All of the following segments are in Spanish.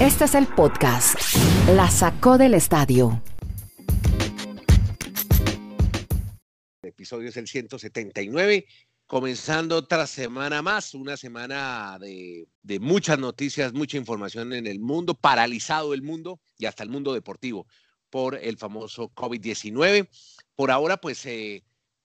Este es el podcast. La sacó del estadio. El episodio es el 179, comenzando otra semana más, una semana de, muchas noticias, mucha información en el mundo, paralizado el mundo y hasta el mundo deportivo por el famoso COVID-19. Por ahora, pues eh,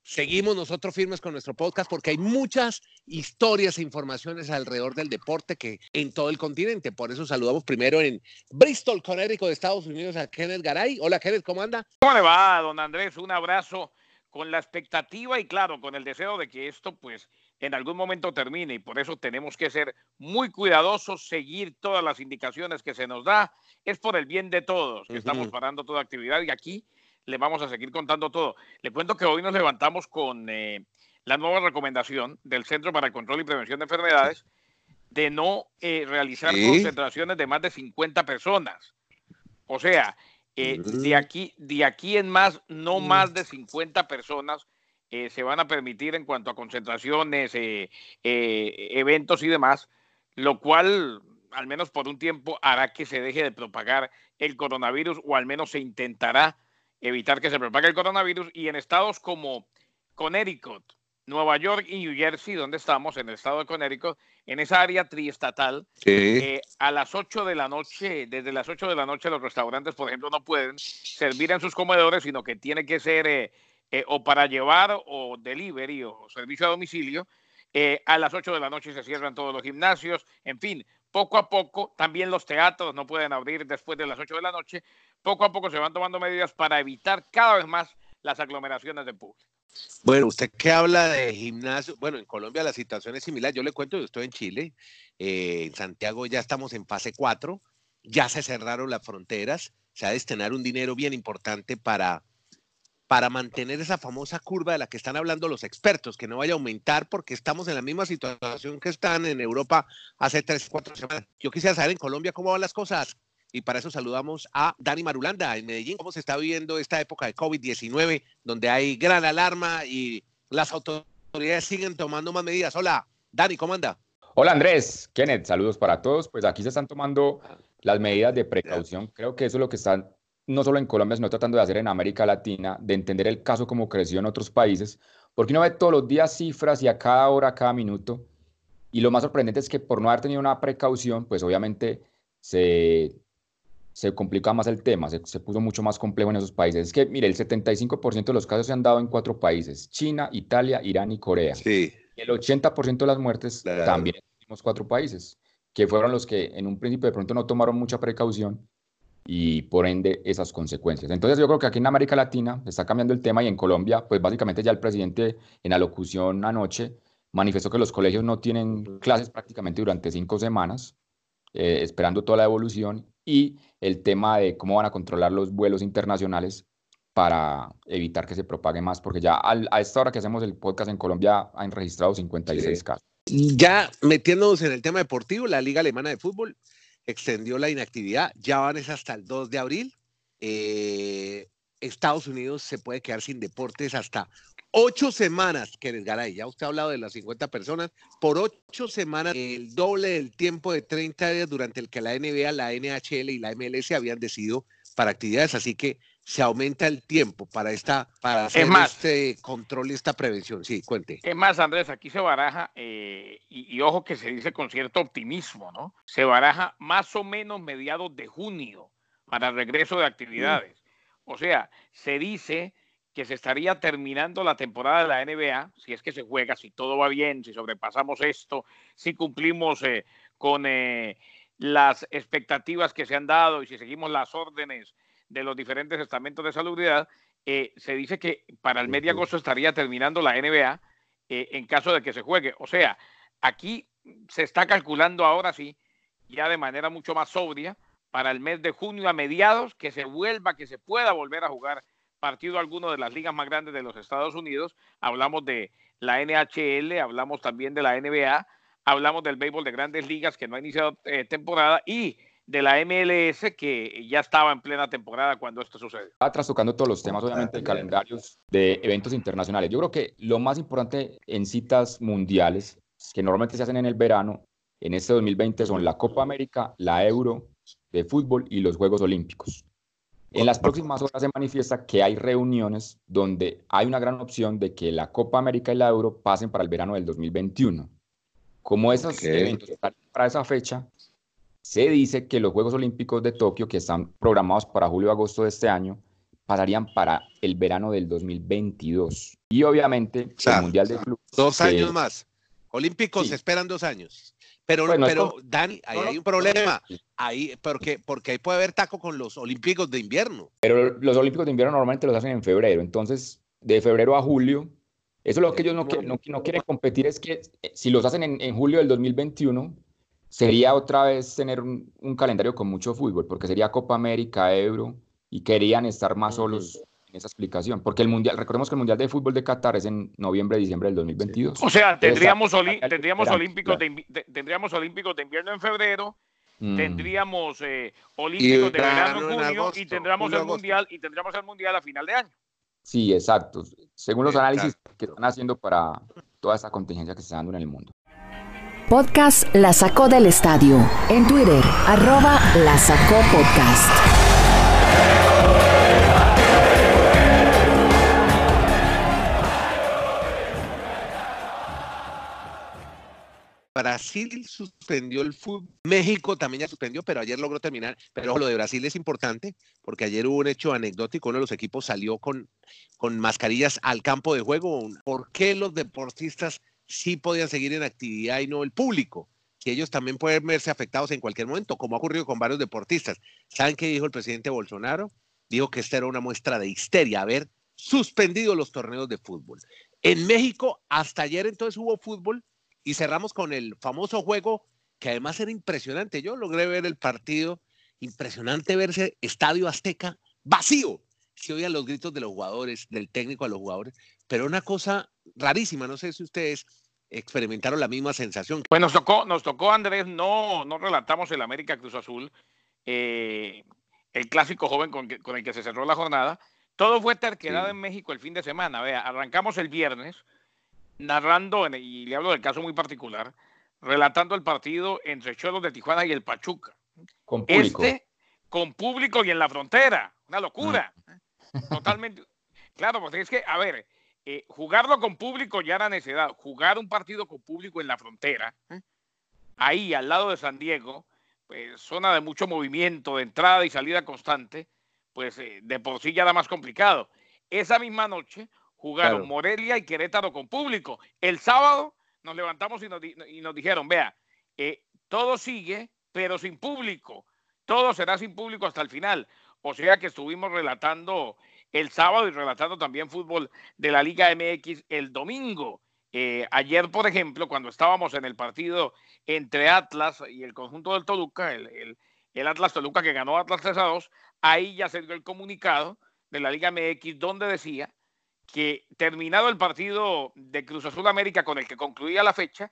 seguimos nosotros firmes con nuestro podcast porque hay muchas historias e informaciones alrededor del deporte que en todo el continente. Por eso saludamos primero en Bristol, Connecticut, de Estados Unidos, a Kenneth Garay. Hola, Kenneth, ¿cómo anda? ¿Cómo le va, don Andrés? Un abrazo con la expectativa y claro, con el deseo de que esto pues en algún momento termine y por eso tenemos que ser muy cuidadosos, seguir todas las indicaciones que se nos da. Es por el bien de todos que estamos parando toda actividad y aquí le vamos a seguir contando todo. Le cuento que hoy nos levantamos con eh, la nueva recomendación del Centro para el Control y Prevención de Enfermedades de no eh, realizar concentraciones de más de 50 personas. O sea, eh, de, aquí, de aquí en más, no más de 50 personas se van a permitir en cuanto a concentraciones, eventos y demás, lo cual, al menos por un tiempo, hará que se deje de propagar el coronavirus o al menos se intentará evitar que se propague el coronavirus y en estados como Connecticut, Nueva York y New Jersey, donde estamos, en el estado de Connecticut, en esa área triestatal, eh, a las 8 de la noche, desde las 8 de la noche los restaurantes, por ejemplo, no pueden servir en sus comedores, sino que tiene que ser eh, eh, o para llevar o delivery o servicio a domicilio. a las 8 de la noche se cierran todos los gimnasios, en fin, poco a poco, también los teatros no pueden abrir después de las 8 de la noche, poco a poco se van tomando medidas para evitar cada vez más las aglomeraciones de público. Bueno, usted que habla de gimnasio, bueno, en Colombia la situación es similar. Yo le cuento, yo estoy en Chile, eh, en Santiago ya estamos en fase 4, ya se cerraron las fronteras, se ha de destinar un dinero bien importante para, para mantener esa famosa curva de la que están hablando los expertos, que no vaya a aumentar porque estamos en la misma situación que están en Europa hace tres, cuatro semanas. Yo quisiera saber en Colombia cómo van las cosas y para eso saludamos a Dani Marulanda en Medellín. ¿Cómo se está viviendo esta época de COVID-19 donde hay gran alarma y las autoridades siguen tomando más medidas? Hola, Dani, ¿cómo anda? Hola Andrés, Kenneth, saludos para todos. Pues aquí se están tomando las medidas de precaución. Creo que eso es lo que están no solo en Colombia, sino tratando de hacer en América Latina, de entender el caso como creció en otros países, porque uno ve todos los días cifras y a cada hora, a cada minuto. Y lo más sorprendente es que por no haber tenido una precaución, pues obviamente se se complica más el tema, se, puso mucho más complejo en esos países. Es que, mire, el 75% de los casos se han dado en cuatro países, China, Italia, Irán y Corea. Sí. el 80% de las muertes también en los cuatro países, que fueron los que en un principio de pronto no tomaron mucha precaución y por ende esas consecuencias. Entonces yo creo que aquí en América Latina está cambiando el tema y en Colombia, pues básicamente ya el presidente en alocución anoche manifestó que los colegios no tienen clases prácticamente durante cinco semanas, eh, esperando toda la evolución y el tema de cómo van a controlar los vuelos internacionales para evitar que se propague más, porque ya a esta hora que hacemos el podcast en Colombia han registrado 56 casos. Ya metiéndonos en el tema deportivo, la Liga Alemana de Fútbol extendió la inactividad, ya van es hasta el 2 de abril. Eh, Estados Unidos se puede quedar sin deportes hasta ocho semanas, Kenneth Garay, ya usted ha hablado de las 50 personas, por ocho semanas, el doble del tiempo de 30 días durante el que la NBA, la NHL y la MLS habían decidido para actividades, así que se aumenta el tiempo para esta para hacer este control y esta prevención. Sí, cuente. Es más, Andrés, aquí se baraja, eh, y, y, ojo que se dice con cierto optimismo, ¿no? Se baraja más o menos mediados de junio para el regreso de actividades. O sea, se dice que se estaría terminando la temporada de la NBA, si es que se juega, si todo va bien, si sobrepasamos esto, si cumplimos eh, con eh, las expectativas que se han dado y si seguimos las órdenes de los diferentes estamentos de salubridad, eh, se dice que para el mes de agosto estaría terminando la NBA en caso de que se juegue. O sea, aquí se está calculando ahora sí, ya de manera mucho más sobria, para el mes de junio a mediados, que se vuelva, que se pueda volver a jugar partido alguno de las ligas más grandes de los Estados Unidos. Hablamos de la NHL, hablamos también de la NBA, hablamos del béisbol de grandes ligas que no ha iniciado eh, temporada y de la MLS que ya estaba en plena temporada cuando esto sucedió. Está trastocando todos los temas, obviamente, calendarios de eventos internacionales. Yo creo que lo más importante en citas mundiales, que normalmente se hacen en el verano, en este 2020 son la Copa América, la Euro de fútbol y los Juegos Olímpicos. En las próximas horas se manifiesta que hay reuniones donde hay una gran opción de que la Copa América y la Euro pasen para el verano del 2021. Como esos eventos están para esa fecha, se dice que los Juegos Olímpicos de Tokio, que están programados para julio-agosto de este año, pasarían para el verano del 2022. Y obviamente el Mundial de Clubes. Dos años más. Olímpicos esperan dos años. Pero, pero Dani, ahí hay un problema. Ahí, porque, porque ahí puede haber taco con los Olímpicos de invierno. Pero los Olímpicos de invierno normalmente los hacen en febrero. Entonces, de febrero a julio, eso es lo que ellos no, no, quieren competir, es que eh, si los hacen en, julio del 2021, sería otra vez tener un, calendario con mucho fútbol, porque sería Copa América, Euro, y querían estar más solos en esa explicación, porque el mundial, recordemos que el mundial de fútbol de Qatar es en noviembre, diciembre del 2022. O sea, tendríamos, tendríamos olímpicos de, tendríamos olímpicos de invierno en febrero, mm. tendríamos eh, olímpicos de verano en junio y tendríamos el mundial y tendríamos el mundial a final de año. Sí, exacto. Según los análisis que están haciendo para toda esa contingencia que se está dando en el mundo. Podcast La Sacó del Estadio. En Twitter, arroba La Sacó Podcast. Brasil suspendió el fútbol, México también ya suspendió, pero ayer logró terminar. Pero lo de Brasil es importante porque ayer hubo un hecho anecdótico, uno de los equipos salió con, con mascarillas al campo de juego. ¿Por qué los deportistas sí podían seguir en actividad y no el público? Que ellos también pueden verse afectados en cualquier momento, como ha ocurrido con varios deportistas. ¿Saben qué dijo el presidente Bolsonaro? Dijo que esta era una muestra de histeria, haber suspendido los torneos de fútbol. En México, hasta ayer entonces hubo fútbol, y cerramos con el famoso juego que además era impresionante. Yo logré ver el partido, impresionante verse Estadio Azteca vacío. Se oían los gritos de los jugadores, del técnico a los jugadores, pero una cosa rarísima, no sé si ustedes experimentaron la misma sensación. Pues nos tocó, nos tocó Andrés, no, no relatamos el América Cruz Azul, eh, el clásico joven con, el que se cerró la jornada. Todo fue terquedad en México el fin de semana. Vea, arrancamos el viernes narrando, y le hablo del caso muy particular, relatando el partido entre Cholos de Tijuana y el Pachuca. Con público. Este, con público y en la frontera. Una locura. Ah. Totalmente. Claro, porque es que, a ver, eh, jugarlo con público ya era necesidad. Jugar un partido con público en la frontera, ¿eh? ahí al lado de San Diego, pues zona de mucho movimiento, de entrada y salida constante, pues eh, de por sí ya era más complicado. Esa misma noche Jugaron Morelia y Querétaro con público. El sábado nos levantamos y nos, y nos dijeron, vea, eh, todo sigue, pero sin público. Todo será sin público hasta el final. O sea que estuvimos relatando el sábado y relatando también fútbol de la Liga MX el domingo. Eh, ayer, por ejemplo, cuando estábamos en el partido entre Atlas y el conjunto del Toluca, el, el Atlas Toluca que ganó Atlas 3 a 2, ahí ya se dio el comunicado de la Liga MX donde decía que terminado el partido de Cruz Azul América con el que concluía la fecha,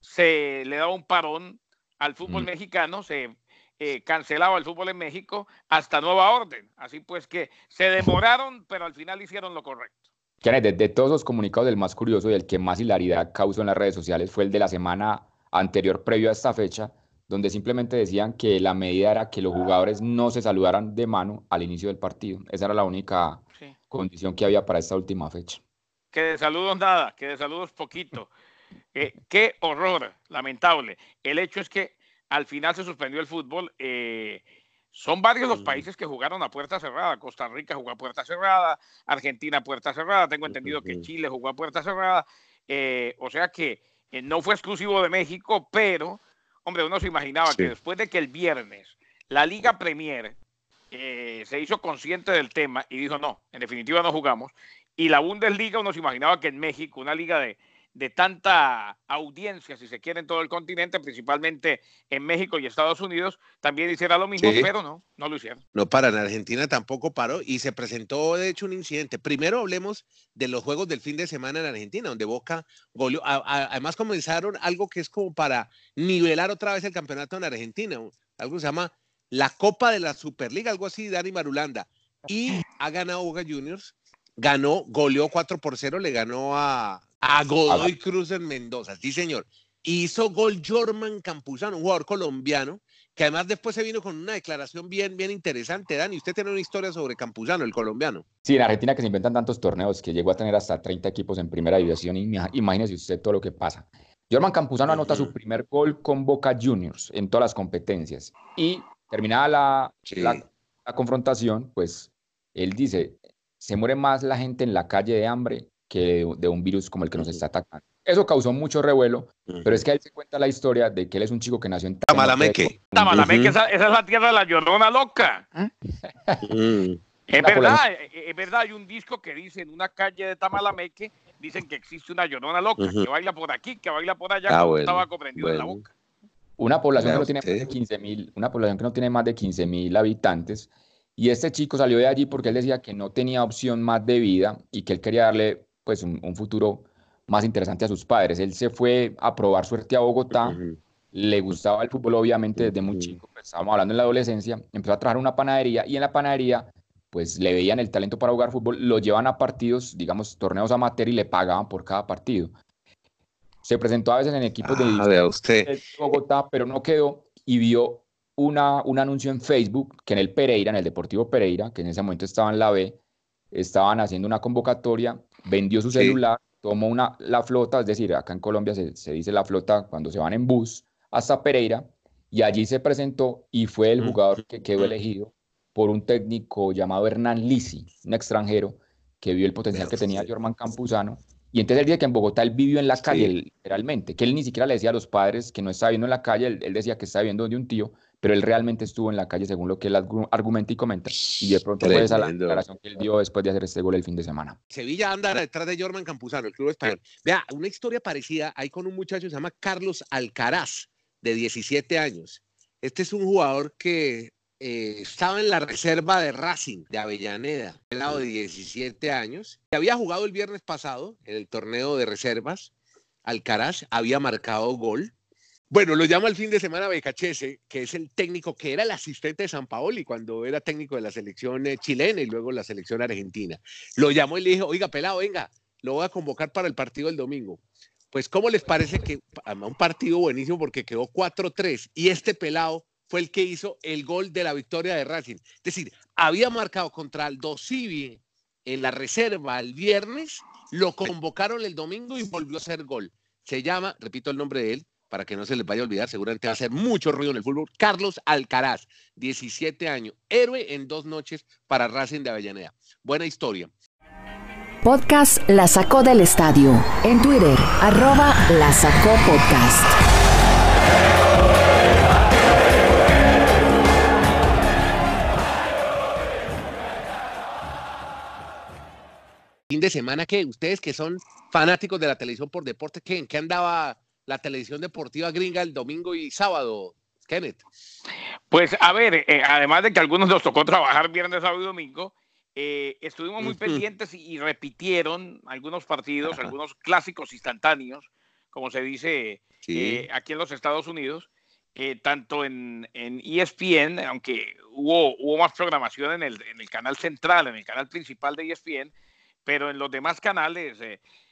se le daba un parón al fútbol mm. mexicano, se eh, cancelaba el fútbol en México hasta nueva orden. Así pues que se demoraron, pero al final hicieron lo correcto. Kenneth, de, todos los comunicados, el más curioso y el que más hilaridad causó en las redes sociales fue el de la semana anterior, previo a esta fecha, donde simplemente decían que la medida era que los jugadores no se saludaran de mano al inicio del partido. Esa era la única condición que había para esta última fecha. Que de saludos nada, que de saludos poquito. Eh, qué horror, lamentable. El hecho es que al final se suspendió el fútbol. Eh, son varios los países que jugaron a puerta cerrada. Costa Rica jugó a puerta cerrada, Argentina a puerta cerrada. Tengo entendido que Chile jugó a puerta cerrada. Eh, o sea que no fue exclusivo de México, pero, hombre, uno se imaginaba que después de que el viernes la Liga Premier eh, se hizo consciente del tema y dijo, no, en definitiva no jugamos. Y la Bundesliga uno se imaginaba que en México, una liga de, de tanta audiencia, si se quiere, en todo el continente, principalmente en México y Estados Unidos, también hiciera lo mismo, pero no, no lo hicieron. No para, en Argentina tampoco paró y se presentó, de hecho, un incidente. Primero hablemos de los juegos del fin de semana en Argentina, donde Boca goleó. además comenzaron algo que es como para nivelar otra vez el campeonato en Argentina, algo que se llama la Copa de la Superliga, algo así, Dani Marulanda. Y ha ganado Boca Juniors, ganó, goleó 4 por 0, le ganó a, a Godoy Cruz en Mendoza, sí señor. Hizo gol Jorman Campuzano, un jugador colombiano que además después se vino con una declaración bien, bien interesante. Dani, usted tiene una historia sobre Campuzano, el colombiano. Sí, en Argentina que se inventan tantos torneos que llegó a tener hasta 30 equipos en primera división. Imagínese usted todo lo que pasa. Jorman Campuzano anota su primer gol con Boca Juniors en todas las competencias. Y terminada la, la confrontación, pues él dice, se muere más la gente en la calle de hambre que de, un virus como el que nos está atacando. Eso causó mucho revuelo, pero es que él se cuenta la historia de que él es un chico que nació en Tamalameque. Tamalameque, esa, es la tierra de la llorona loca. Es verdad, es verdad, hay un disco que dice en una calle de Tamalameque, dicen que existe una llorona loca, que baila por aquí, que baila por allá, ah, como estaba comprendido en la boca. Una población que no tiene más de 15 mil, una población que no tiene más de 15 mil habitantes, y este chico salió de allí porque él decía que no tenía opción más de vida y que él quería darle pues un, futuro más interesante a sus padres. Él se fue a probar suerte a Bogotá, le gustaba el fútbol obviamente desde muy chico, pues, estábamos hablando en la adolescencia, empezó a trabajar una panadería y en la panadería pues le veían el talento para jugar fútbol, lo llevan a partidos, digamos, torneos amateur y le pagaban por cada partido. Se presentó a veces en equipos de, ah, usted. Bogotá, pero no quedó y vio una, un anuncio en Facebook que en el Pereira, en el Deportivo Pereira, que en ese momento estaba en la B, estaban haciendo una convocatoria, vendió su celular, tomó una, la flota, es decir, acá en Colombia se, dice la flota cuando se van en bus hasta Pereira, y allí se presentó y fue el jugador que quedó elegido por un técnico llamado Hernán Lisi, un extranjero que vio el potencial que tenía Jorman Campuzano. Y entonces el día que en Bogotá él vivió en la calle, literalmente, que él ni siquiera le decía a los padres que no estaba viviendo en la calle, él, él decía que estaba viviendo de un tío, pero él realmente estuvo en la calle según lo que él argumenta y comenta. Y de pronto fue esa la declaración que él dio después de hacer este gol el fin de semana. Sevilla anda detrás de Jorman Campuzano, el club español. Vea, una historia parecida hay con un muchacho que se llama Carlos Alcaraz, de 17 años. Este es un jugador que eh, estaba en la reserva de Racing de Avellaneda, lado de 17 años, que había jugado el viernes pasado en el torneo de reservas. Alcaraz había marcado gol bueno, lo llama el fin de semana Becachese, que es el técnico que era el asistente de San Paoli cuando era técnico de la selección eh, chilena y luego la selección argentina. Lo llamó y le dijo, oiga, pelado, venga, lo voy a convocar para el partido del domingo. Pues, ¿cómo les parece que un partido buenísimo porque quedó 4-3 y este pelado fue el que hizo el gol de la victoria de Racing? Es decir, había marcado contra el Civi en la reserva el viernes, lo convocaron el domingo y volvió a hacer gol. Se llama, repito el nombre de él, para que no se les vaya a olvidar, seguramente va a hacer mucho ruido en el fútbol. Carlos Alcaraz, 17 años, héroe en dos noches para Racing de Avellaneda. Buena historia. Podcast La Sacó del Estadio. En Twitter, arroba La Sacó Podcast. Fin de semana que ustedes que son fanáticos de la televisión por deporte, ¿qué, ¿en qué andaba la televisión deportiva gringa el domingo y sábado, Kenneth? Pues a ver, eh, además de que a algunos nos tocó trabajar viernes, sábado y domingo, eh, estuvimos muy pendientes y, repitieron algunos partidos, algunos clásicos instantáneos, como se dice eh, aquí en los Estados Unidos, tanto en, en, ESPN, aunque hubo, hubo más programación en el, en el canal central, en el canal principal de ESPN, pero en los demás canales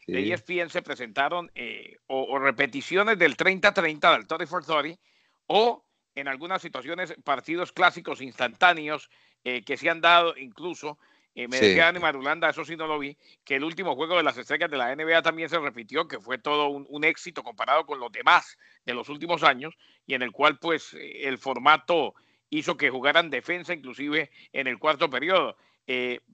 de ESPN se presentaron eh, o, repeticiones del 30-30, del 30 for 30, o en algunas situaciones partidos clásicos instantáneos eh, que se han dado incluso. Eh, me decía Dani Marulanda, eso sí no lo vi, que el último juego de las estrellas de la NBA también se repitió, que fue todo un, éxito comparado con los demás de los últimos años, y en el cual pues el formato hizo que jugaran defensa inclusive en el cuarto periodo.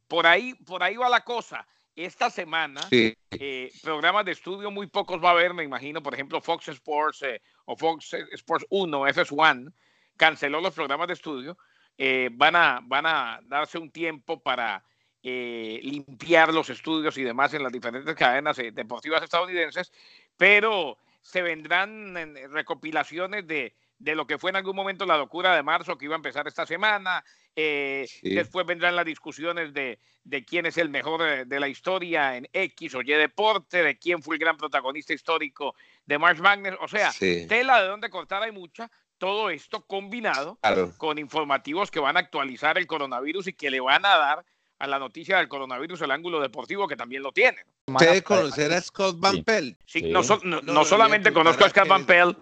por, ahí, por ahí va la cosa esta semana, eh, programas de estudio muy pocos va a haber, me imagino, por ejemplo, Fox Sports eh, o Fox Sports 1, FS1, canceló los programas de estudio. Eh, van, a, van a darse un tiempo para limpiar los estudios y demás en las diferentes cadenas deportivas estadounidenses, pero se vendrán recopilaciones de de lo que fue en algún momento la locura de marzo que iba a empezar esta semana. Eh, después vendrán las discusiones de, quién es el mejor de, la historia en X o Y deporte, de quién fue el gran protagonista histórico de March Magnus. O sea, tela de donde cortar hay mucha. Todo esto combinado con informativos que van a actualizar el coronavirus y que le van a dar a la noticia del coronavirus el ángulo deportivo, que también lo tiene. Usted conocer a Scott Van Pelt. Sí, no, no, solamente conozco a Scott Van Pelt,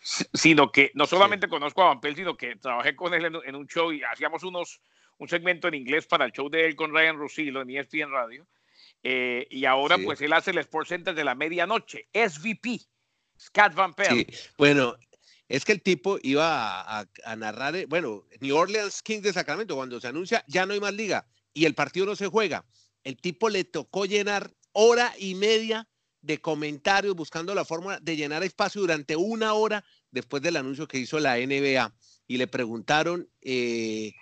sino que no solamente conozco a Van Pelt, sino que trabajé con él en, un show y hacíamos unos un segmento en inglés para el show de él con Ryan Russillo en ESPN Radio. Eh, y ahora pues él hace el Sports Center de la medianoche, SVP, Scott Van Pelt. Sí. Bueno, es que el tipo iba a, narrar, eh, bueno, New Orleans Kings de Sacramento, cuando se anuncia ya no hay más liga y el partido no se juega, el tipo le tocó llenar hora y media de comentarios buscando la forma de llenar espacio durante una hora después del anuncio que hizo la NBA y le preguntaron, eh,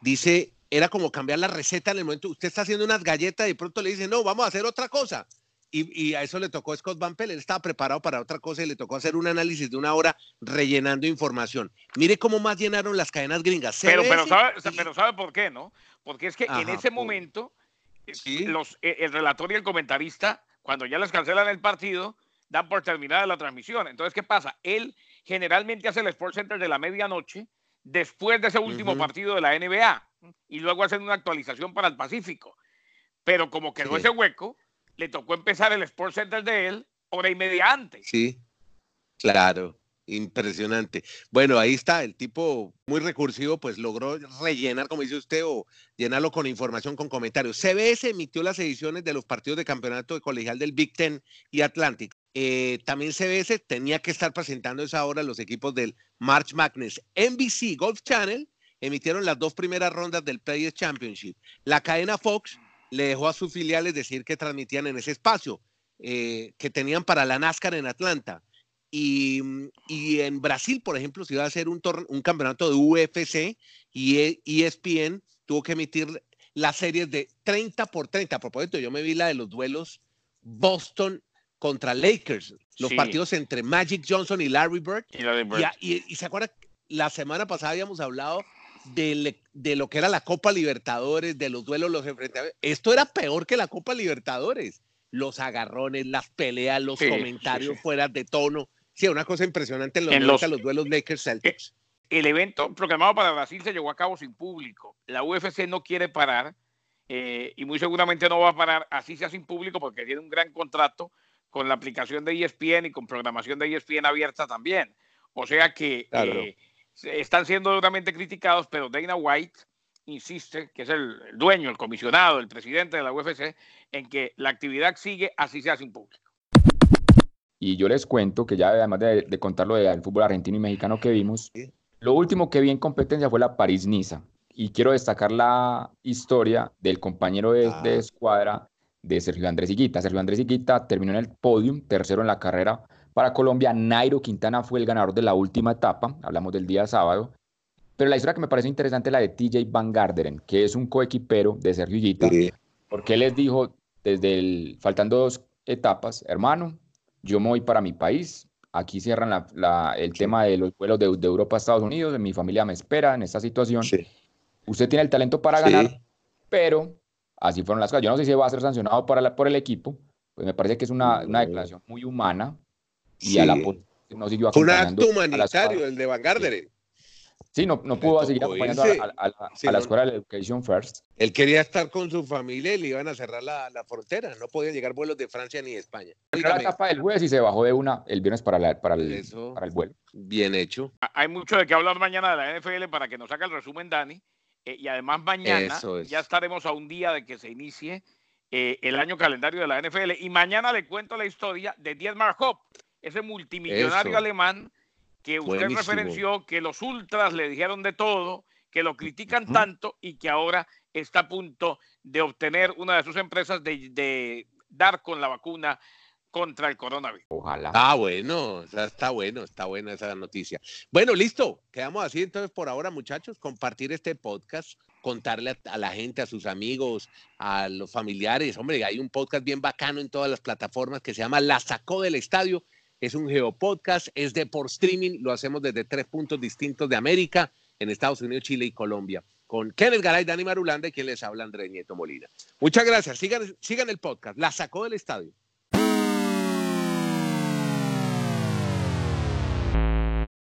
dice, era como cambiar la receta en el momento, usted está haciendo unas galletas y de pronto le dice, no, vamos a hacer otra cosa. Y, a eso le tocó Scott Van Pelt, él estaba preparado para otra cosa y le tocó hacer un análisis de una hora rellenando información. Mire cómo más llenaron las cadenas gringas. Pero, pero, sabe, pero sabe por qué, ¿no? Porque es que en ese momento eh, los, eh, el relator y el comentarista, cuando ya les cancelan el partido, dan por terminada la transmisión. Entonces, ¿qué pasa? Él generalmente hace el Sports Center de la medianoche después de ese último partido de la NBA y luego hacen una actualización para el Pacífico. Pero como quedó ese hueco, le tocó empezar el Sports Center de él hora y media antes. Sí, claro. Impresionante. Bueno, ahí está, el tipo muy recursivo, pues logró rellenar, como dice usted, o llenarlo con información, con comentarios. CBS emitió las ediciones de los partidos de campeonato de colegial del Big Ten y Atlantic. Eh, también CBS tenía que estar presentando esa hora los equipos del March Madness. NBC Golf Channel emitieron las dos primeras rondas del Players Championship. La cadena Fox le dejó a sus filiales decir que transmitían en ese espacio eh, que tenían para la NASCAR en Atlanta. Y, en Brasil, por ejemplo, se iba a hacer un, un campeonato de UFC y ESPN tuvo que emitir las series de 30 por 30. A propósito, yo me vi la de los duelos Boston contra Lakers, los partidos entre Magic Johnson y Larry Bird. Y, se acuerda, la semana pasada habíamos hablado de, de, lo que era la Copa Libertadores, de los duelos, los enfrentamientos. Esto era peor que la Copa Libertadores. Los agarrones, las peleas, los comentarios fuera de tono. Sí, una cosa impresionante en los, los, duelos Lakers Celtics. Eh, el evento programado para Brasil se llevó a cabo sin público. La UFC no quiere parar eh, y muy seguramente no va a parar así sea sin público porque tiene un gran contrato con la aplicación de ESPN y con programación de ESPN abierta también. O sea que eh, están siendo duramente criticados, pero Dana White insiste, que es el dueño, el comisionado, el presidente de la UFC, en que la actividad sigue así sea sin público. Y yo les cuento que ya además de, contar lo del fútbol argentino y mexicano que vimos, lo último que vi en competencia fue la París-Niza. Y quiero destacar la historia del compañero de, de, ah. escuadra de Sergio Andrés Higuita. Sergio Andrés Higuita terminó en el podium, tercero en la carrera para Colombia. Nairo Quintana fue el ganador de la última etapa, hablamos del día sábado. Pero la historia que me parece interesante es la de TJ Van Garderen, que es un coequipero de Sergio Higuita, porque él les dijo desde el, faltando dos etapas, hermano, yo me voy para mi país. Aquí cierran el tema de los vuelos de, Europa a Estados Unidos. Mi familia me espera en esta situación. Usted tiene el talento para ganar, pero así fueron las cosas. Yo no sé si va a ser sancionado por, por el equipo. Pues me parece que es una, declaración muy humana. Y a la no siguió Fue un acto humanitario, el de Van Garderen. Sí, no, no pudo seguir acompañando a, la, escuela de Education First. Él quería estar con su familia y le iban a cerrar la, frontera. No podían llegar vuelos de Francia ni de España. la etapa del jueves y se bajó de una el viernes para, para, el, para el vuelo. Bien hecho. Hay mucho de qué hablar mañana de la NFL para que nos saque el resumen, Dani. Eh, y además mañana ya estaremos a un día de que se inicie eh, el año calendario de la NFL. Y mañana le cuento la historia de Dietmar Hopp, ese multimillonario alemán que usted referenció, que los ultras le dijeron de todo, que lo critican tanto y que ahora está a punto de obtener una de sus empresas de, dar con la vacuna contra el coronavirus. Ojalá. Ah, bueno, está bueno, está buena esa noticia. Bueno, listo, quedamos así entonces por ahora, muchachos, compartir este podcast, contarle a, la gente, a sus amigos, a los familiares. Hombre, hay un podcast bien bacano en todas las plataformas que se llama La Sacó del Estadio es un geopodcast, es de por streaming, lo hacemos desde tres puntos distintos de América, en Estados Unidos, Chile y Colombia, con Kenneth Garay, Dani Marulanda y quien les habla, André Nieto Molina. Muchas gracias, sigan, sigan el podcast, la sacó del estadio.